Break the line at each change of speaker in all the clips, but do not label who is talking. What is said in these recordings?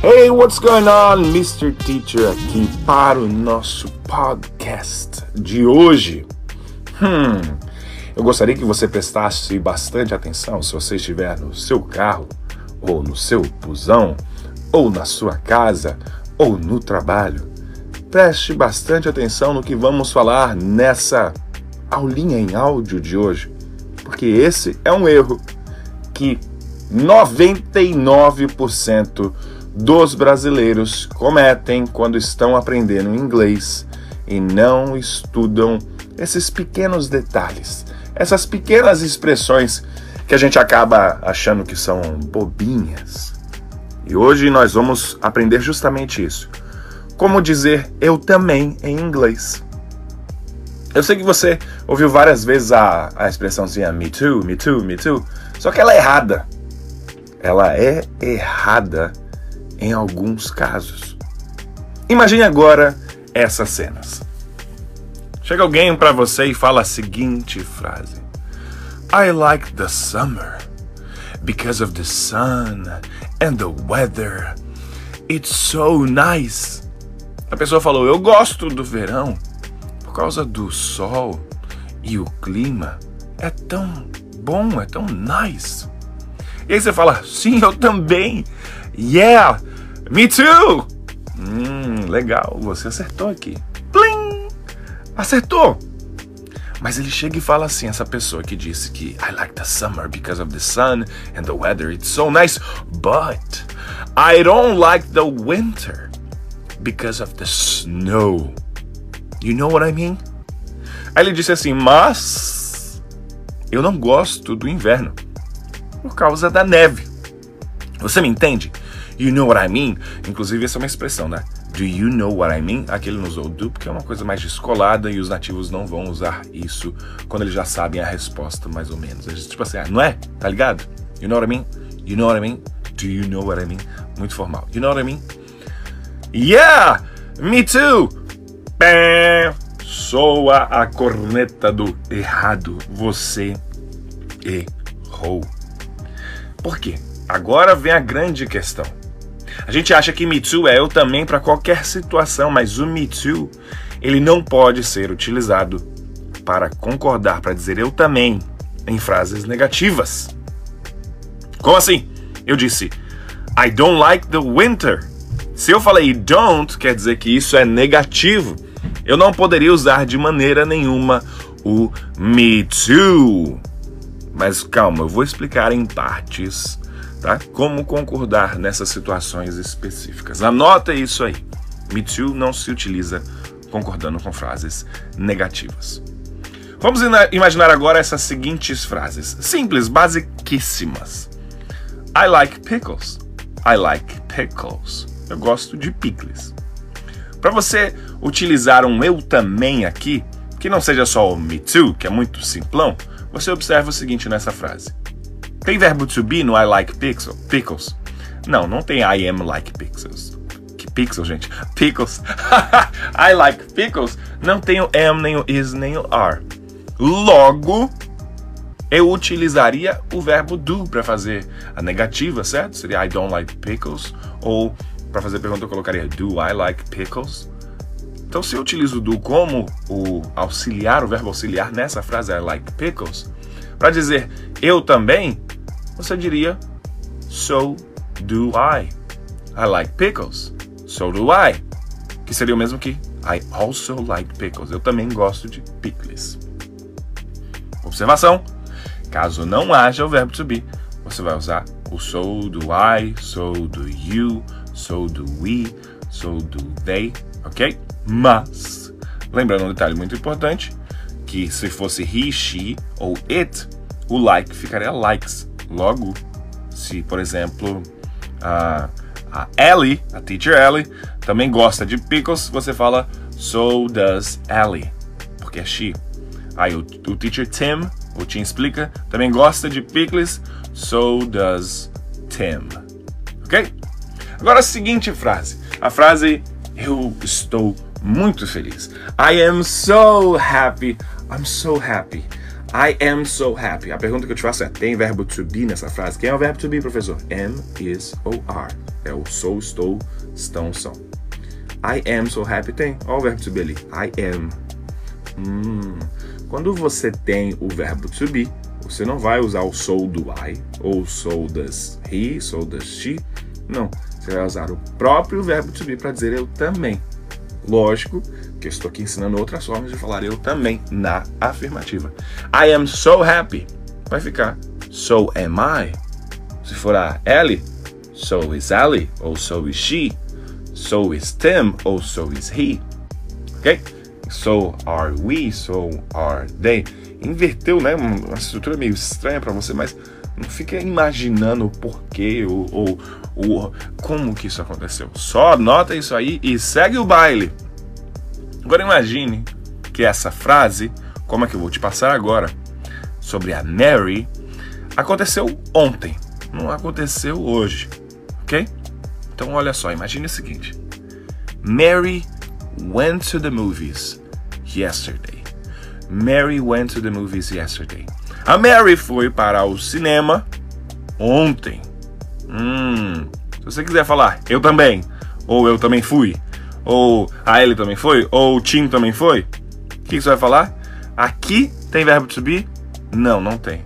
Hey, what's going on? Mr. Teacher aqui para o nosso podcast de hoje. Hum, eu gostaria que você prestasse bastante atenção se você estiver no seu carro, ou no seu busão, ou na sua casa, ou no trabalho. Preste bastante atenção no que vamos falar nessa aulinha em áudio de hoje, porque esse é um erro que 99% dos brasileiros cometem quando estão aprendendo inglês e não estudam esses pequenos detalhes, essas pequenas expressões que a gente acaba achando que são bobinhas. E hoje nós vamos aprender justamente isso. Como dizer eu também em inglês. Eu sei que você ouviu várias vezes a, a expressãozinha me too, me too, me too, só que ela é errada. Ela é errada em alguns casos. Imagine agora essas cenas. Chega alguém para você e fala a seguinte frase: I like the summer because of the sun and the weather. It's so nice. A pessoa falou: Eu gosto do verão por causa do sol e o clima. É tão bom, é tão nice. E aí você fala: Sim, eu também. Yeah, me too! Hum, legal, você acertou aqui. Plim! Acertou! Mas ele chega e fala assim, essa pessoa que disse que I like the summer because of the sun and the weather, it's so nice, but I don't like the winter because of the snow. You know what I mean? Aí ele disse assim, mas eu não gosto do inverno por causa da neve. Você me entende? You know what I mean? Inclusive, essa é uma expressão, né? Do you know what I mean? Aqui ele não usou do porque é uma coisa mais descolada e os nativos não vão usar isso quando eles já sabem a resposta, mais ou menos. Tipo assim, ah, não é? Tá ligado? You know what I mean? You know what I mean? Do you know what I mean? Muito formal. You know what I mean? Yeah! Me too! Pé! Soa a corneta do errado. Você errou. Por quê? Agora vem a grande questão. A gente acha que Me Too é eu também para qualquer situação, mas o Me Too, ele não pode ser utilizado para concordar, para dizer eu também em frases negativas. Como assim? Eu disse I don't like the winter. Se eu falei don't, quer dizer que isso é negativo. Eu não poderia usar de maneira nenhuma o me too. Mas calma, eu vou explicar em partes tá? Como concordar nessas situações específicas. Anota isso aí. Me too não se utiliza concordando com frases negativas. Vamos imaginar agora essas seguintes frases, simples, basiquíssimas. I like pickles. I like pickles. Eu gosto de picles. Para você utilizar um eu também aqui, que não seja só o me too, que é muito simplão, você observa o seguinte nessa frase. Tem verbo to be no I like pixel, pickles? Não, não tem I am like pixels. Que pixel, gente? Pickles. I like pickles. Não tem o am, nem o is, nem o are. Logo, eu utilizaria o verbo do para fazer a negativa, certo? Seria I don't like pickles. Ou para fazer a pergunta eu colocaria Do I like pickles? Então, se eu utilizo do como o auxiliar, o verbo auxiliar nessa frase I like pickles, para dizer eu também, você diria So do I. I like pickles. So do I. Que seria o mesmo que I also like pickles. Eu também gosto de pickles. Observação: caso não haja o verbo to be, você vai usar o so do I, so do you, so do we, so do they, ok? Mas, lembrando um detalhe muito importante, que se fosse he, she ou it, o like ficaria likes. Logo, se, por exemplo, a, a Ellie, a teacher Ellie, também gosta de pickles, você fala so does Ellie, porque é she. Aí o, o teacher Tim, o Tim explica, também gosta de pickles, so does Tim. Ok? Agora a seguinte frase. A frase eu estou muito feliz. I am so happy. I'm so happy. I am so happy. A pergunta que eu te faço é: tem verbo to be nessa frase? Quem é o verbo to be, professor? Am, is ou are. É o sou, estou, estão, são. I am so happy tem. Olha o verbo to be ali. I am. Hum. Quando você tem o verbo to be, você não vai usar o sou do I, ou sou das he, sou das she. Não. Você vai usar o próprio verbo to be para dizer eu também. Lógico que eu estou aqui ensinando outras formas de falar eu também na afirmativa. I am so happy. Vai ficar so am I. Se for a Ellie, so is Ellie, ou so is she. So is Tim, ou so is he. Ok? So are we, so are they. Inverteu, né? Uma estrutura meio estranha para você, mas não fica imaginando o porquê ou, ou, como que isso aconteceu. Só anota isso aí e segue o baile. Agora imagine que essa frase, como é que eu vou te passar agora, sobre a Mary, aconteceu ontem, não aconteceu hoje, ok? Então olha só, imagine o seguinte: Mary went to the movies yesterday. Mary went to the movies yesterday. A Mary foi para o cinema ontem. Hum, se você quiser falar, eu também, ou eu também fui, ou a ele também foi? Ou o Tim também foi? O que, você vai falar? Aqui tem verbo to be? Não, não tem.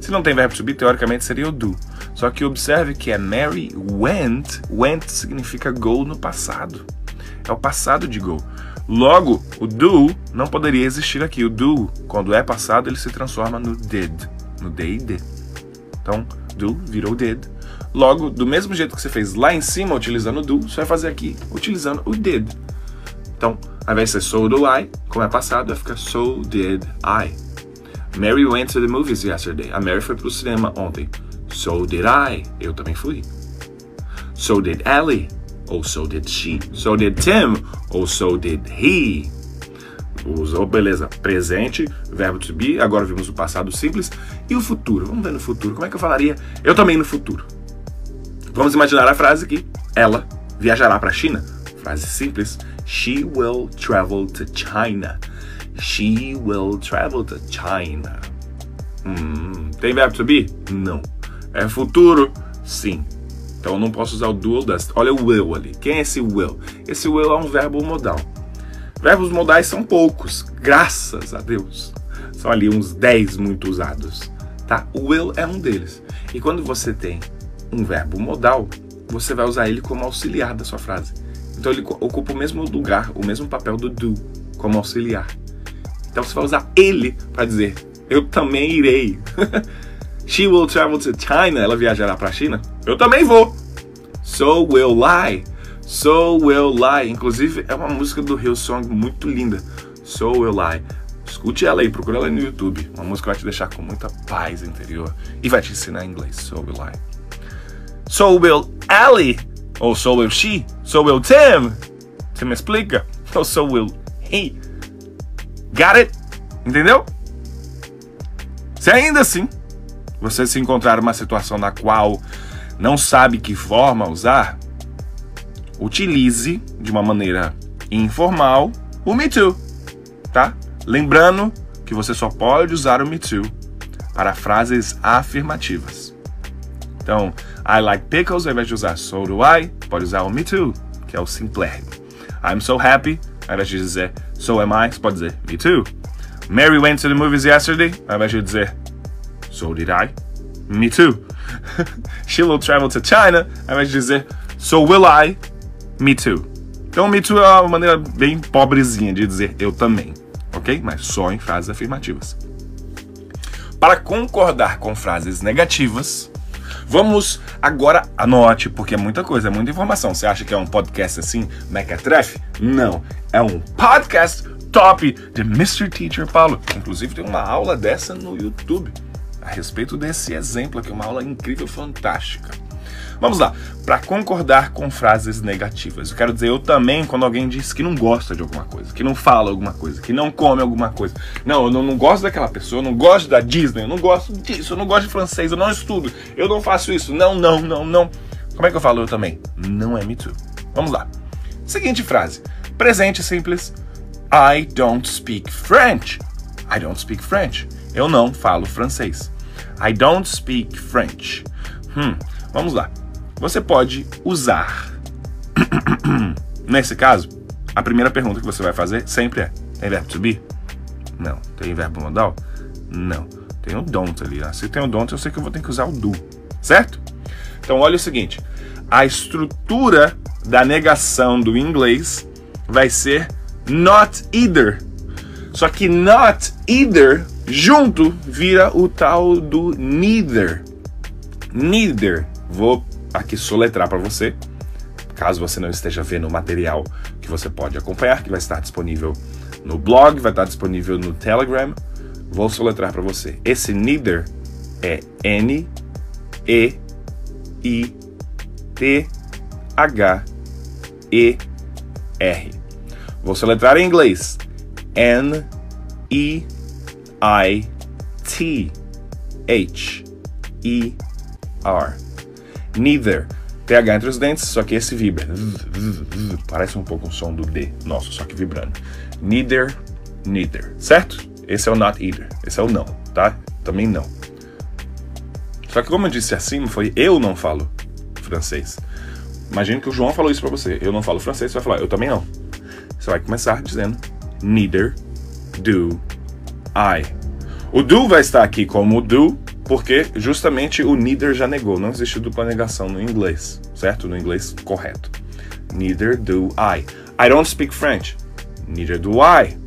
Se não tem verbo to be, teoricamente seria o do. Só que observe que a Mary went. Went significa go no passado. É o passado de go. Logo, o do não poderia existir aqui. O do, quando é passado, ele se transforma no did. No did. Então, do virou did. Logo, do mesmo jeito que você fez lá em cima utilizando o do, você vai fazer aqui utilizando o did. Então, ao invés de ser so do I, como é passado, vai ficar so did I. Mary went to the movies yesterday. A Mary foi pro cinema ontem. So did I. Eu também fui. So did Ellie. Ou so did she. So did Tim. Ou so did he. Usou, beleza, presente, verbo to be. Agora vimos o passado simples. E o futuro? Vamos ver no futuro. Como é que eu falaria? Eu também no futuro. Vamos imaginar a frase que ela viajará para a China. Frase simples. She will travel to China. She will travel to China. Hum, tem verbo to be? Não. É futuro? Sim. Então eu não posso usar o dual dust. Olha o will ali. Quem é esse will? Esse will é um verbo modal. Verbos modais são poucos, graças a Deus. São ali uns 10 muito usados, tá? O will é um deles. E quando você tem um verbo modal, você vai usar ele como auxiliar da sua frase. Então ele ocupa o mesmo lugar, o mesmo papel do do como auxiliar. Então você vai usar ele para dizer eu também irei. She will travel to China. Ela viajará para a China. Eu também vou. So will I. So will I. Inclusive é uma música do Hillsong muito linda. So will I. Escute ela aí, procura ela no YouTube. Uma música que vai te deixar com muita paz interior e vai te ensinar inglês. So will I. So will Ellie. Ou so will she. So will Tim. Tim explica. Ou so will he. Got it? Entendeu? Se ainda assim você se encontrar uma situação na qual não sabe que forma usar, utilize de uma maneira informal o Me Too, tá? Lembrando que você só pode usar o Me Too para frases afirmativas. Então, I like pickles, ao invés de usar so do I, pode usar o me too, que é o simplérrimo. I'm so happy, ao invés de dizer so am I, você pode dizer me too. Mary went to the movies yesterday, ao invés de dizer so did I, me too. She will travel to China, ao invés de dizer so will I, me too. Então, me too é uma maneira bem pobrezinha de dizer eu também, ok? Mas só em frases afirmativas. Para concordar com frases negativas, Vamos agora, anote, porque é muita coisa, é muita informação. Você acha que é um podcast assim, mequetrefe? Não. É um podcast top de Mr. Teacher Paulo. Inclusive tem uma aula dessa no YouTube a respeito desse exemplo aqui, uma aula incrível, fantástica. Vamos lá. Para concordar com frases negativas, eu quero dizer eu também quando alguém diz que não gosta de alguma coisa, que não fala alguma coisa, que não come alguma coisa. Não, eu não, não gosto daquela pessoa, eu não gosto da Disney, eu não gosto disso, eu não gosto de francês, eu não estudo, eu não faço isso. Não, não, não, não. Como é que eu falo eu também? Não é me too. Vamos lá. Seguinte frase. Presente simples. I don't speak French. I don't speak French. Eu não falo francês. I don't speak French. Hum, vamos lá. Você pode usar. Nesse caso, a primeira pergunta que você vai fazer sempre é: tem verbo to be? Não. Tem verbo modal? Não. Tem o don't ali. Né? Se tem o don't, eu sei que eu vou ter que usar o do. Certo? Então, olha o seguinte: a estrutura da negação do inglês vai ser not either. Só que not either junto vira o tal do neither. Neither. Vou aqui soletrar para você, caso você não esteja vendo o material que você pode acompanhar, que vai estar disponível no blog, vai estar disponível no Telegram. Vou soletrar para você. Esse neither é N E I T H E R. Vou soletrar em inglês. N E I T H E R. Neither. TH entre os dentes, só que esse vibra. Parece um pouco o som do D nosso, só que vibrando. Neither, neither. Certo? Esse é o not either. Esse é o não, tá? Também não. Só que como eu disse acima, foi eu não falo francês. Imagine que o João falou isso para você. Eu não falo francês, você vai falar, eu também não. Você vai começar dizendo neither do I. O do vai estar aqui como do, porque justamente o neither já negou. Não existe dupla negação no inglês, certo? No inglês correto. Neither do I. I don't speak French. Neither do I.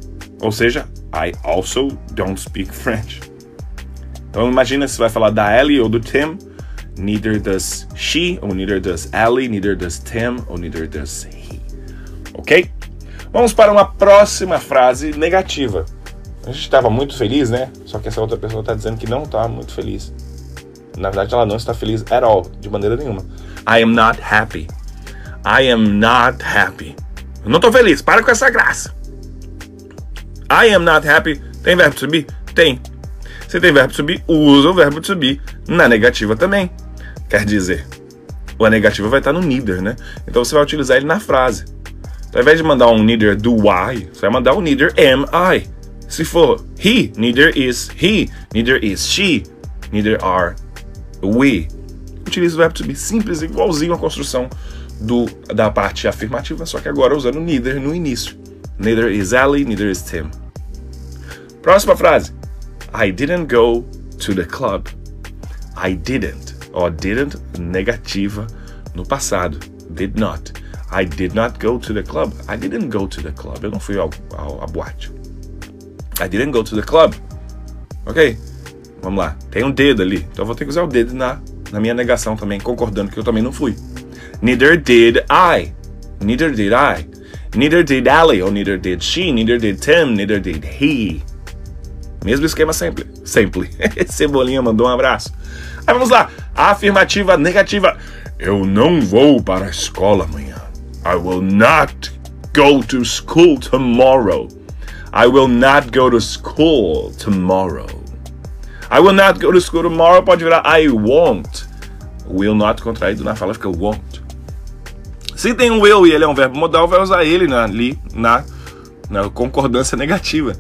Ou seja, I also don't speak French. Então imagina se vai falar da Ellie ou do Tim. Neither does she, ou neither does Ellie, neither does Tim, ou neither does he. Ok? Vamos para uma próxima frase negativa. A gente estava muito feliz, né? Só que essa outra pessoa está dizendo que não está muito feliz. Na verdade, ela não está feliz at all, de maneira nenhuma. I am not happy. I am not happy. Eu não estou feliz. Para com essa graça. I am not happy. Tem verbo be? Tem. Se tem verbo be, usa o verbo be na negativa também. Quer dizer, a negativa vai estar no neither, né? Então você vai utilizar ele na frase. Então, ao invés de mandar um neither do I, você vai mandar um neither am I. Se for he, neither is he, neither is she, neither are we. Utiliza o verbo to be simples, igualzinho à construção do, da parte afirmativa, só que agora usando neither no início. Neither is Ellie, neither is Tim. Próxima frase. I didn't go to the club. I didn't. Ó, didn't, negativa no passado. Did not. I did not go to the club. I didn't go to the club. Eu não fui ao, ao, à boate. I didn't go to the club. Ok? Vamos lá. Tem um dedo ali. Então eu vou ter que usar o dedo na, na minha negação também, concordando que eu também não fui. Neither did I. Neither did I. Neither did Allie, or neither did she, neither did Tim, neither did he. Mesmo esquema sempre. Sempre. Cebolinha mandou um abraço. Aí vamos lá. Afirmativa negativa. Eu não vou para a escola amanhã. I will not go to school tomorrow. I will not go to school tomorrow. I will not go to school tomorrow pode virar I won't. Will not contraído na fala fica won't. Se tem um will e ele é um verbo modal, vai usar ele na, ali na, na concordância negativa.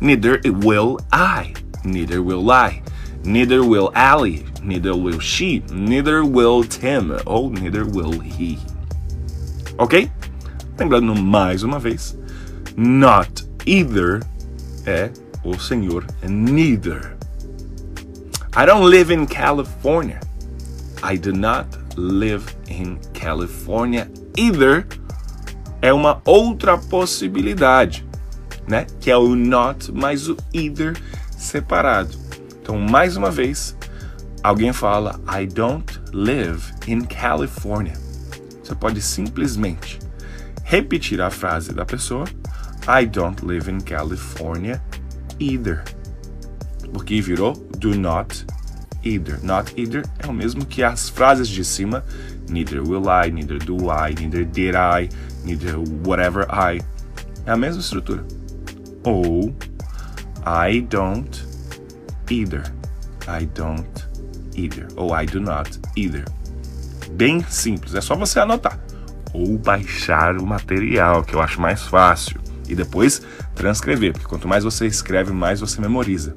Neither will I. Neither will I. Neither will Allie. Neither will she. Neither will Tim. Ou neither will he. Ok? Lembrando mais uma vez, not either é o senhor é neither. I don't live in California. I do not live in California either. É uma outra possibilidade, né? Que é o not mais o either separado. Então, mais uma vez, alguém fala I don't live in California. Você pode simplesmente repetir a frase da pessoa: I don't live in California either. Porque virou do not either. Not either é o mesmo que as frases de cima: neither will I, neither do I, neither did I, neither whatever I. É a mesma estrutura. Ou I don't either. I don't either. Ou I do not either bem simples, é só você anotar ou baixar o material, que eu acho mais fácil, e depois transcrever, porque quanto mais você escreve, mais você memoriza.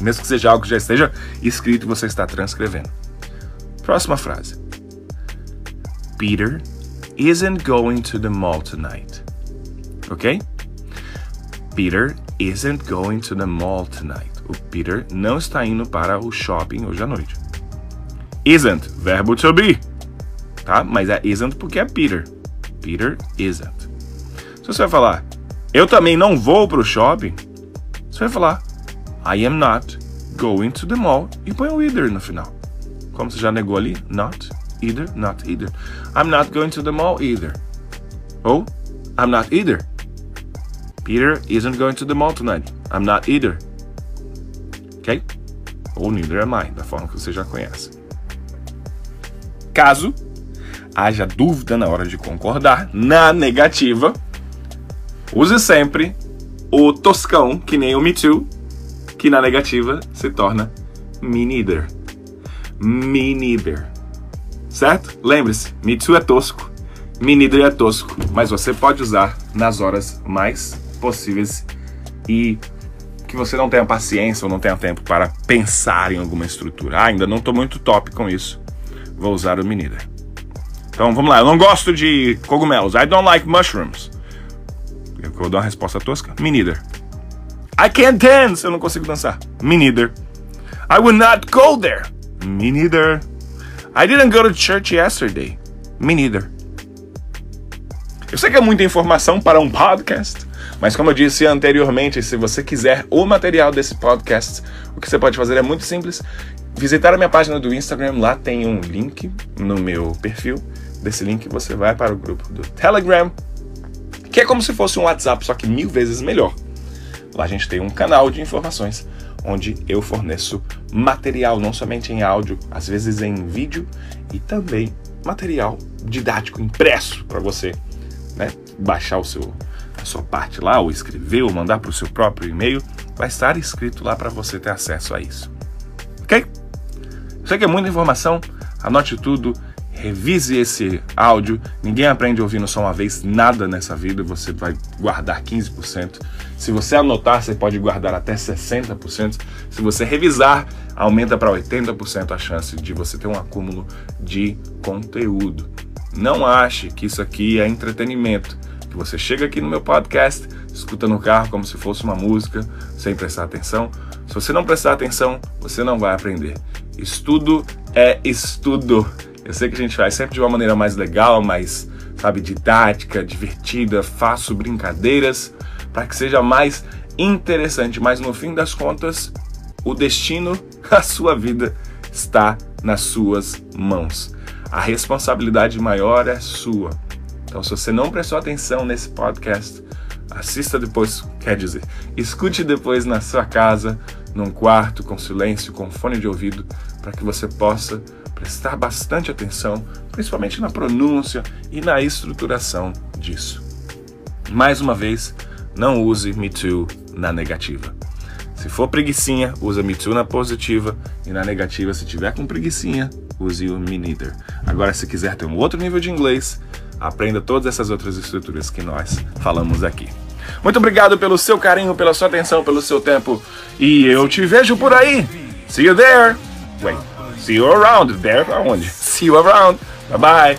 Mesmo que seja algo que já esteja escrito você está transcrevendo. Próxima frase. Peter isn't going to the mall tonight. Ok? Peter isn't going to the mall tonight. O Peter não está indo para o shopping hoje à noite. Isn't, verbo to be. Tá? Mas é isn't porque é Peter. Peter isn't. Se você vai falar, eu também não vou para o shopping, você vai falar, I am not going to the mall e põe o either no final. Como você já negou ali, not, either, not either. I'm not going to the mall either. Ou, I'm not either. Peter isn't going to the mall tonight. I'm not either. Ok? Ou neither am I, da forma que você já conhece. Caso haja dúvida na hora de concordar, na negativa, use sempre o toscão, que nem o me too, que na negativa se torna me neither. Me neither. Certo? Lembre-se, me too é tosco, me neither é tosco, mas você pode usar nas horas mais possíveis e que você não tenha paciência ou não tenha tempo para pensar em alguma estrutura. Ah, ainda não estou muito top com isso. Vou usar o me neither. Então vamos lá, eu não gosto de cogumelos. I don't like mushrooms. Eu vou dar uma resposta tosca. Me neither. I can't dance. Eu não consigo dançar. Me neither. I will not go there. Me neither. I didn't go to church yesterday. Me neither. Eu sei que é muita informação para um podcast, mas como eu disse anteriormente, se você quiser o material desse podcast, o que você pode fazer é muito simples. Visitar a minha página do Instagram, lá tem um link no meu perfil. Desse link você vai para o grupo do Telegram, que é como se fosse um WhatsApp, só que mil vezes melhor. Lá a gente tem um canal de informações onde eu forneço material, não somente em áudio, às vezes em vídeo e também material didático impresso para você né, baixar o seu, a sua parte lá, ou escrever, ou mandar para o seu próprio e-mail. Vai estar escrito lá para você ter acesso a isso. Ok? Sei que é muita informação, anote tudo revise esse áudio. Ninguém aprende ouvindo só uma vez nada nessa vida, você vai guardar 15%. Se você anotar, você pode guardar até 60%. Se você revisar, aumenta para 80% a chance de você ter um acúmulo de conteúdo. Não ache que isso aqui é entretenimento, que você chega aqui no meu podcast, escuta no carro como se fosse uma música, sem prestar atenção. Se você não prestar atenção, você não vai aprender. Estudo é estudo. Eu sei que a gente faz sempre de uma maneira mais legal, mais, sabe, didática, divertida, faço brincadeiras para que seja mais interessante, mas no fim das contas, o destino, a sua vida está nas suas mãos. A responsabilidade maior é sua. Então, se você não prestou atenção nesse podcast, assista depois, quer dizer, escute depois na sua casa, num quarto, com silêncio, com fone de ouvido, para que você possa prestar bastante atenção, principalmente na pronúncia e na estruturação disso. Mais uma vez, não use me too na negativa. Se for preguiçinha, usa me too na positiva e na negativa, se tiver com preguiçinha, use o me neither. Agora, se quiser ter um outro nível de inglês, aprenda todas essas outras estruturas que nós falamos aqui. Muito obrigado pelo seu carinho, pela sua atenção, pelo seu tempo e eu te vejo por aí. See you there. Wait. See you around. There aonde? See you around. Bye bye.